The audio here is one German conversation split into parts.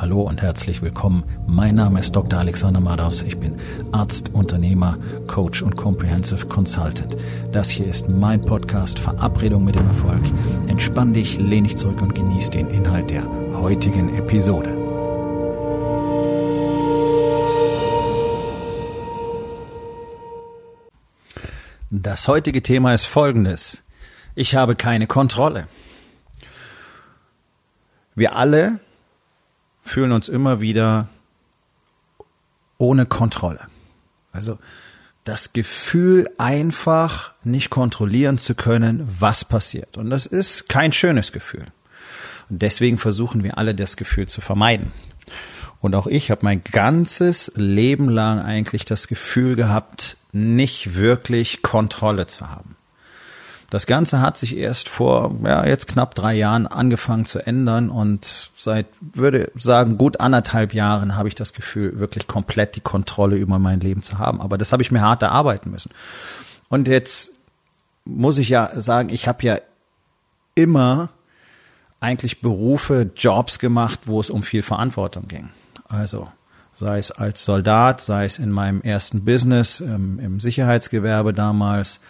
Hallo und herzlich willkommen. Mein Name ist Dr. Alexander Madaus. Ich bin Arzt, Unternehmer, Coach und Comprehensive Consultant. Das hier ist mein Podcast Verabredung mit dem Erfolg. Entspann dich, lehn dich zurück und genieß den Inhalt der heutigen Episode. Das heutige Thema ist folgendes. Ich habe keine Kontrolle. Wir alle fühlen uns immer wieder ohne Kontrolle. Also das Gefühl, einfach nicht kontrollieren zu können, was passiert. Und das ist kein schönes Gefühl. Und deswegen versuchen wir alle, das Gefühl zu vermeiden. Und auch ich habe mein ganzes Leben lang eigentlich das Gefühl gehabt, nicht wirklich Kontrolle zu haben. Das Ganze hat sich erst vor, ja, jetzt knapp drei Jahren angefangen zu ändern und seit, würde sagen, gut anderthalb Jahren habe ich das Gefühl, wirklich komplett die Kontrolle über mein Leben zu haben. Aber das habe ich mir hart erarbeiten müssen. Und jetzt muss ich ja sagen, ich habe ja immer eigentlich Berufe, Jobs gemacht, wo es um viel Verantwortung ging. Also sei es als Soldat, sei es in meinem ersten Business, ähm, im Sicherheitsgewerbe damals,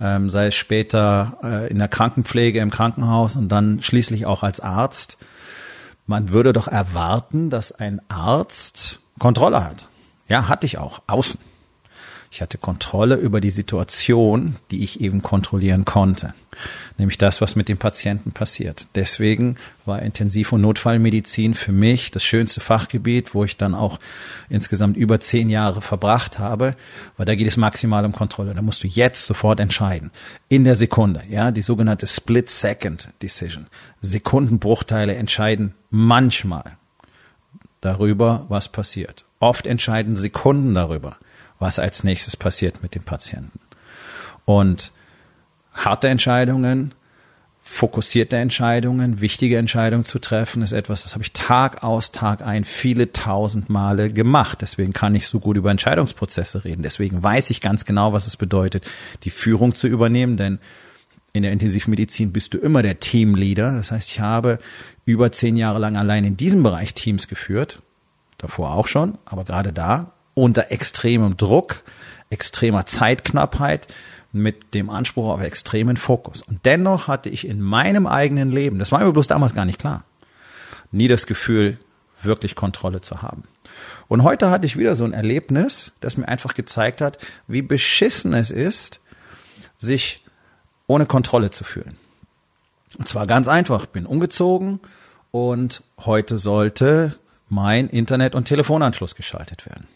ähm, sei es später äh, in der Krankenpflege im Krankenhaus und dann schließlich auch als Arzt. Man würde doch erwarten, dass ein Arzt Kontrolle hat. Ja, hatte ich auch, außen. Ich hatte Kontrolle über die Situation, die ich eben kontrollieren konnte. Nämlich das, was mit dem Patienten passiert. Deswegen war Intensiv- und Notfallmedizin für mich das schönste Fachgebiet, wo ich dann auch insgesamt über zehn Jahre verbracht habe, weil da geht es maximal um Kontrolle. Da musst du jetzt sofort entscheiden. In der Sekunde, ja, die sogenannte Split-Second Decision. Sekundenbruchteile entscheiden manchmal darüber, was passiert. Oft entscheiden Sekunden darüber, was als nächstes passiert mit dem Patienten. Und harte Entscheidungen, fokussierte Entscheidungen, wichtige Entscheidungen zu treffen, ist etwas, das habe ich Tag aus, Tag ein, viele tausend Male gemacht. Deswegen kann ich so gut über Entscheidungsprozesse reden. Deswegen weiß ich ganz genau, was es bedeutet, die Führung zu übernehmen, denn in der Intensivmedizin bist du immer der Teamleader. Das heißt, ich habe über zehn Jahre lang allein in diesem Bereich Teams geführt. Davor auch schon, aber gerade da unter extremem Druck, extremer Zeitknappheit, mit dem Anspruch auf extremen Fokus. Und dennoch hatte ich in meinem eigenen Leben, das war mir bloß damals gar nicht klar, nie das Gefühl, wirklich Kontrolle zu haben. Und heute hatte ich wieder so ein Erlebnis, das mir einfach gezeigt hat, wie beschissen es ist, sich ohne Kontrolle zu fühlen. Und zwar ganz einfach, bin umgezogen und heute sollte mein Internet- und Telefonanschluss geschaltet werden.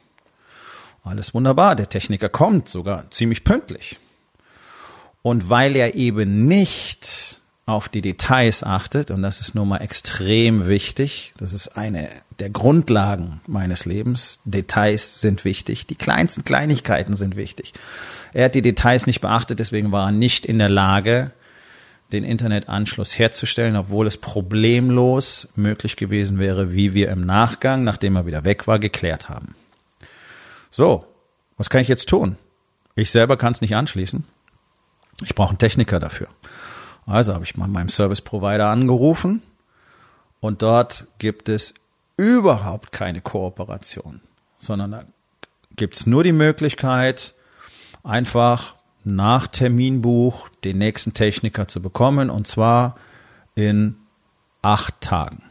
Alles wunderbar. Der Techniker kommt sogar ziemlich pünktlich. Und weil er eben nicht auf die Details achtet, und das ist nun mal extrem wichtig, das ist eine der Grundlagen meines Lebens, Details sind wichtig, die kleinsten Kleinigkeiten sind wichtig. Er hat die Details nicht beachtet, deswegen war er nicht in der Lage, den Internetanschluss herzustellen, obwohl es problemlos möglich gewesen wäre, wie wir im Nachgang, nachdem er wieder weg war, geklärt haben. So, was kann ich jetzt tun? Ich selber kann es nicht anschließen. Ich brauche einen Techniker dafür. Also habe ich mal meinem Service Provider angerufen und dort gibt es überhaupt keine Kooperation, sondern da gibt es nur die Möglichkeit, einfach nach Terminbuch den nächsten Techniker zu bekommen und zwar in acht Tagen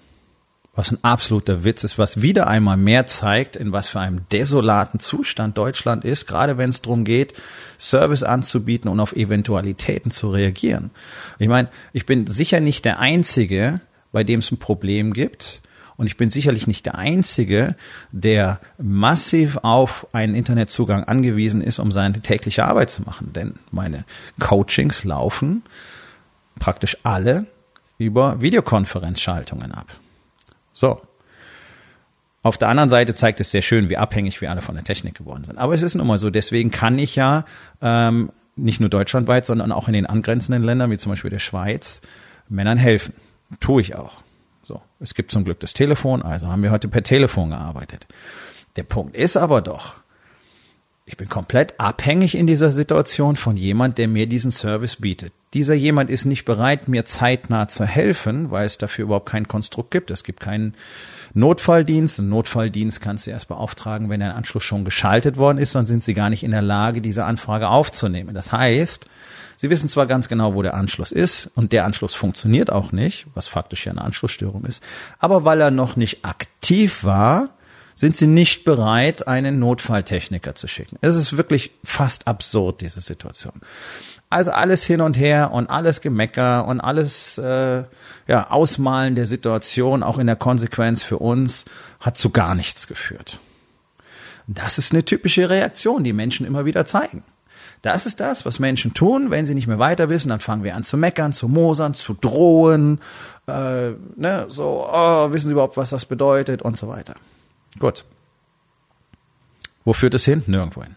was ein absoluter Witz ist, was wieder einmal mehr zeigt, in was für einem desolaten Zustand Deutschland ist, gerade wenn es darum geht, Service anzubieten und auf Eventualitäten zu reagieren. Ich meine, ich bin sicher nicht der Einzige, bei dem es ein Problem gibt. Und ich bin sicherlich nicht der Einzige, der massiv auf einen Internetzugang angewiesen ist, um seine tägliche Arbeit zu machen. Denn meine Coachings laufen praktisch alle über Videokonferenzschaltungen ab. So. Auf der anderen Seite zeigt es sehr schön, wie abhängig wir alle von der Technik geworden sind. Aber es ist nun mal so, deswegen kann ich ja ähm, nicht nur deutschlandweit, sondern auch in den angrenzenden Ländern, wie zum Beispiel der Schweiz, Männern helfen. Tue ich auch. So, es gibt zum Glück das Telefon, also haben wir heute per Telefon gearbeitet. Der Punkt ist aber doch, Ich bin komplett abhängig in dieser Situation von jemand, der mir diesen Service bietet. Dieser jemand ist nicht bereit, mir zeitnah zu helfen, weil es dafür überhaupt kein Konstrukt gibt. Es gibt keinen Notfalldienst. Ein Notfalldienst kannst du erst beauftragen, wenn der Anschluss schon geschaltet worden ist, dann sind sie gar nicht in der Lage, diese Anfrage aufzunehmen. Das heißt, sie wissen zwar ganz genau, wo der Anschluss ist und der Anschluss funktioniert auch nicht, was faktisch ja eine Anschlussstörung ist, aber weil er noch nicht aktiv war, sind sie nicht bereit, einen Notfalltechniker zu schicken. Es ist wirklich fast absurd, diese Situation. Also alles hin und her und alles Gemecker und alles äh, ja, Ausmalen der Situation, auch in der Konsequenz für uns, hat zu gar nichts geführt. Das ist eine typische Reaktion, die Menschen immer wieder zeigen. Das ist das, was Menschen tun, wenn sie nicht mehr weiter wissen, dann fangen wir an zu meckern, zu mosern, zu drohen, äh, ne, so, oh, wissen sie überhaupt, was das bedeutet und so weiter. Gut. Wo führt es hin? Nirgendwo hin.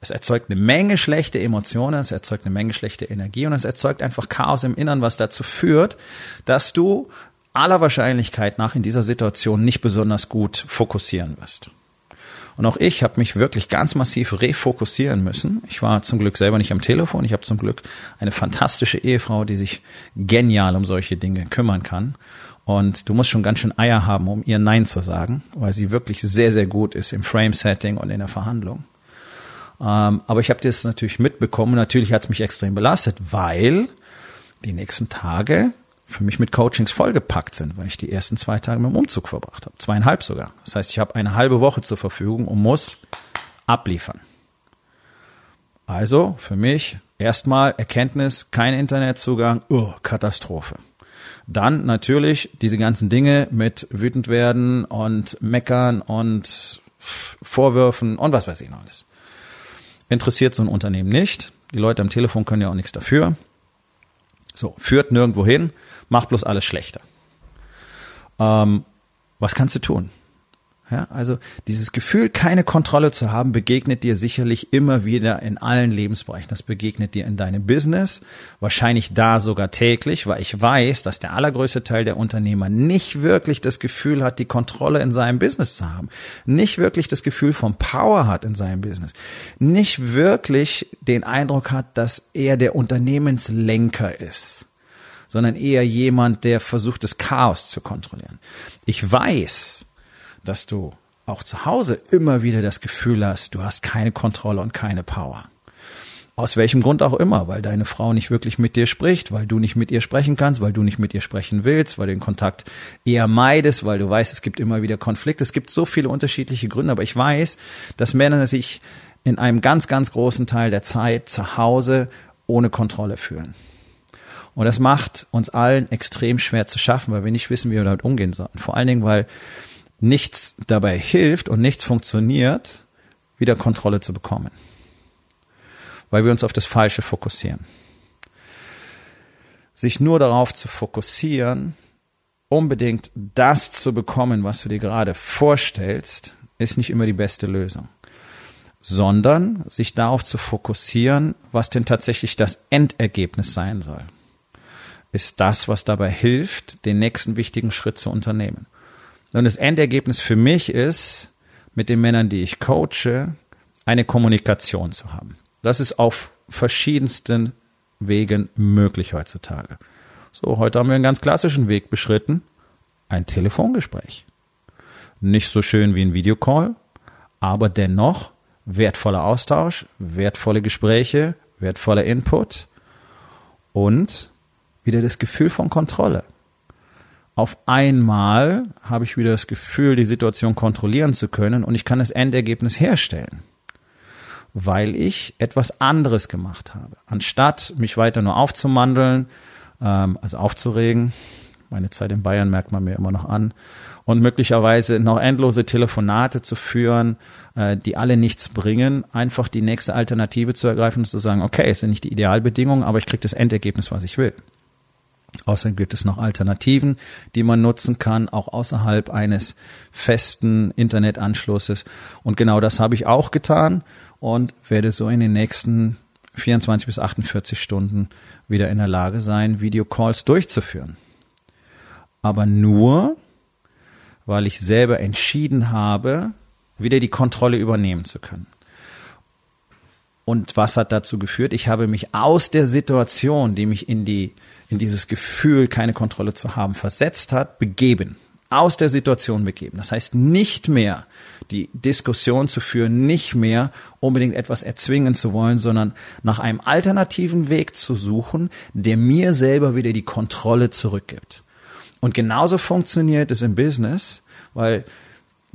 Es erzeugt eine Menge schlechte Emotionen, es erzeugt eine Menge schlechte Energie und es erzeugt einfach Chaos im Innern, was dazu führt, dass du aller Wahrscheinlichkeit nach in dieser Situation nicht besonders gut fokussieren wirst. Und auch ich habe mich wirklich ganz massiv refokussieren müssen. Ich war zum Glück selber nicht am Telefon. Ich habe zum Glück eine fantastische Ehefrau, die sich genial um solche Dinge kümmern kann. Und du musst schon ganz schön Eier haben, um ihr Nein zu sagen, weil sie wirklich sehr, sehr gut ist im Frame-Setting und in der Verhandlung. Ähm, aber ich habe das natürlich mitbekommen. Natürlich hat es mich extrem belastet, weil die nächsten Tage für mich mit Coachings vollgepackt sind, weil ich die ersten zwei Tage mit dem Umzug verbracht habe. Zweieinhalb sogar. Das heißt, ich habe eine halbe Woche zur Verfügung und muss abliefern. Also für mich erstmal Erkenntnis, kein Internetzugang, oh, Katastrophe. Dann natürlich diese ganzen Dinge mit wütend werden und meckern und Vorwürfen und was weiß ich noch alles interessiert so ein Unternehmen nicht. Die Leute am Telefon können ja auch nichts dafür. So, führt nirgendwo hin, macht bloß alles schlechter. Ähm, was kannst du tun? Ja, also dieses Gefühl, keine Kontrolle zu haben, begegnet dir sicherlich immer wieder in allen Lebensbereichen. Das begegnet dir in deinem Business, wahrscheinlich da sogar täglich, weil ich weiß, dass der allergrößte Teil der Unternehmer nicht wirklich das Gefühl hat, die Kontrolle in seinem Business zu haben, nicht wirklich das Gefühl von Power hat in seinem Business, nicht wirklich den Eindruck hat, dass er der Unternehmenslenker ist sondern eher jemand, der versucht, das Chaos zu kontrollieren. Ich weiß, dass du auch zu Hause immer wieder das Gefühl hast, du hast keine Kontrolle und keine Power. Aus welchem Grund auch immer, weil deine Frau nicht wirklich mit dir spricht, weil du nicht mit ihr sprechen kannst, weil du nicht mit ihr sprechen willst, weil du den Kontakt eher meidest, weil du weißt, es gibt immer wieder Konflikte. Es gibt so viele unterschiedliche Gründe, aber ich weiß, dass Männer sich in einem ganz, ganz großen Teil der Zeit zu Hause ohne Kontrolle fühlen. Und das macht uns allen extrem schwer zu schaffen, weil wir nicht wissen, wie wir damit umgehen sollen. Vor allen Dingen, weil nichts dabei hilft und nichts funktioniert, wieder Kontrolle zu bekommen. Weil wir uns auf das Falsche fokussieren. Sich nur darauf zu fokussieren, unbedingt das zu bekommen, was du dir gerade vorstellst, ist nicht immer die beste Lösung. Sondern sich darauf zu fokussieren, was denn tatsächlich das Endergebnis sein soll. Ist das, was dabei hilft, den nächsten wichtigen Schritt zu unternehmen. Und das Endergebnis für mich ist, mit den Männern, die ich coache, eine Kommunikation zu haben. Das ist auf verschiedensten Wegen möglich heutzutage. So, heute haben wir einen ganz klassischen Weg beschritten. Ein Telefongespräch. Nicht so schön wie ein Videocall, aber dennoch wertvoller Austausch, wertvolle Gespräche, wertvoller Input und wieder das Gefühl von Kontrolle auf einmal habe ich wieder das Gefühl, die Situation kontrollieren zu können und ich kann das Endergebnis herstellen, weil ich etwas anderes gemacht habe. Anstatt mich weiter nur aufzumandeln, ähm, also aufzuregen, meine Zeit in Bayern merkt man mir immer noch an, und möglicherweise noch endlose Telefonate zu führen, äh, die alle nichts bringen, einfach die nächste Alternative zu ergreifen und zu sagen, okay, es sind nicht die Idealbedingungen, aber ich kriege das Endergebnis, was ich will. Außerdem gibt es noch Alternativen, die man nutzen kann, auch außerhalb eines festen Internetanschlusses. Und genau das habe ich auch getan und werde so in den nächsten 24 bis 48 Stunden wieder in der Lage sein, Videocalls durchzuführen. Aber nur, weil ich selber entschieden habe, wieder die Kontrolle übernehmen zu können. Und was hat dazu geführt? Ich habe mich aus der Situation, die mich in die, in dieses Gefühl, keine Kontrolle zu haben, versetzt hat, begeben. Aus der Situation begeben. Das heißt, nicht mehr die Diskussion zu führen, nicht mehr unbedingt etwas erzwingen zu wollen, sondern nach einem alternativen Weg zu suchen, der mir selber wieder die Kontrolle zurückgibt. Und genauso funktioniert es im Business, weil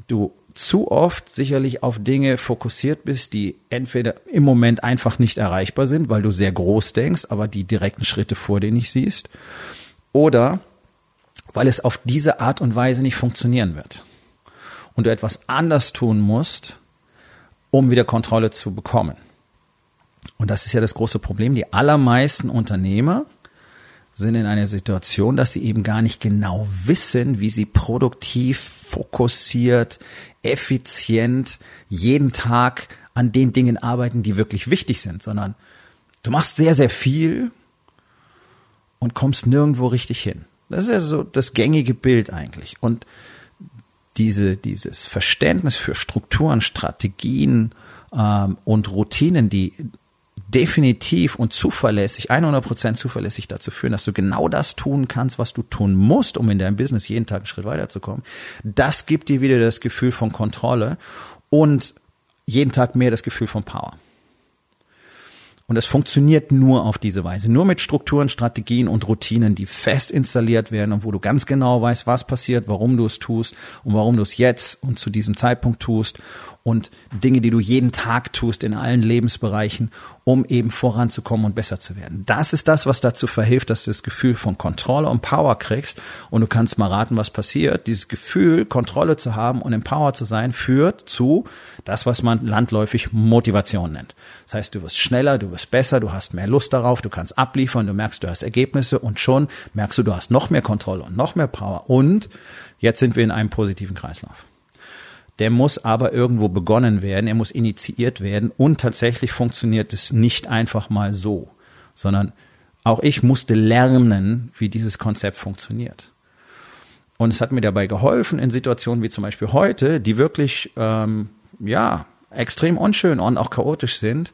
du zu oft sicherlich auf Dinge fokussiert bist, die entweder im Moment einfach nicht erreichbar sind, weil du sehr groß denkst, aber die direkten Schritte vor dir nicht siehst, oder weil es auf diese Art und Weise nicht funktionieren wird und du etwas anders tun musst, um wieder Kontrolle zu bekommen. Und das ist ja das große Problem. Die allermeisten Unternehmer sind in einer Situation, dass sie eben gar nicht genau wissen, wie sie produktiv, fokussiert, effizient jeden Tag an den Dingen arbeiten, die wirklich wichtig sind, sondern du machst sehr, sehr viel und kommst nirgendwo richtig hin. Das ist ja so das gängige Bild eigentlich. Und diese, dieses Verständnis für Strukturen, Strategien ähm, und Routinen, die definitiv und zuverlässig, 100% zuverlässig dazu führen, dass du genau das tun kannst, was du tun musst, um in deinem Business jeden Tag einen Schritt weiterzukommen. Das gibt dir wieder das Gefühl von Kontrolle und jeden Tag mehr das Gefühl von Power. Und es funktioniert nur auf diese Weise, nur mit Strukturen, Strategien und Routinen, die fest installiert werden und wo du ganz genau weißt, was passiert, warum du es tust und warum du es jetzt und zu diesem Zeitpunkt tust und Dinge, die du jeden Tag tust in allen Lebensbereichen, um eben voranzukommen und besser zu werden. Das ist das, was dazu verhilft, dass du das Gefühl von Kontrolle und Power kriegst und du kannst mal raten, was passiert. Dieses Gefühl, Kontrolle zu haben und empowered zu sein, führt zu das, was man landläufig Motivation nennt. Das heißt, du wirst schneller, du wirst besser, du hast mehr Lust darauf, du kannst abliefern, du merkst, du hast Ergebnisse und schon merkst du, du hast noch mehr Kontrolle und noch mehr Power und jetzt sind wir in einem positiven Kreislauf. Der muss aber irgendwo begonnen werden, er muss initiiert werden und tatsächlich funktioniert es nicht einfach mal so, sondern auch ich musste lernen, wie dieses Konzept funktioniert. Und es hat mir dabei geholfen in Situationen wie zum Beispiel heute, die wirklich ähm, ja extrem unschön und auch chaotisch sind,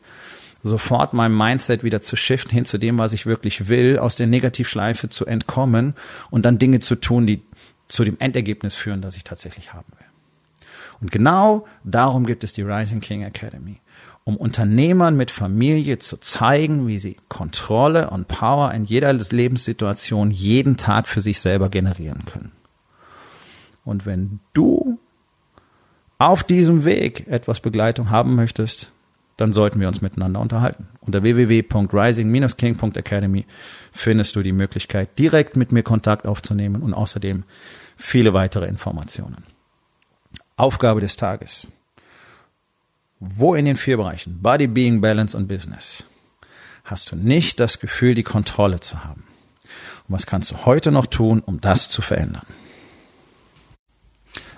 sofort mein Mindset wieder zu shiften hin zu dem, was ich wirklich will, aus der Negativschleife zu entkommen und dann Dinge zu tun, die zu dem Endergebnis führen, das ich tatsächlich haben will. Und genau darum gibt es die Rising King Academy, um Unternehmern mit Familie zu zeigen, wie sie Kontrolle und Power in jeder Lebenssituation jeden Tag für sich selber generieren können. Und wenn du auf diesem Weg etwas Begleitung haben möchtest, dann sollten wir uns miteinander unterhalten. Unter www.rising-king.academy findest du die Möglichkeit, direkt mit mir Kontakt aufzunehmen und außerdem viele weitere Informationen. Aufgabe des Tages. Wo in den vier Bereichen Body, Being, Balance und Business hast du nicht das Gefühl, die Kontrolle zu haben? Und was kannst du heute noch tun, um das zu verändern?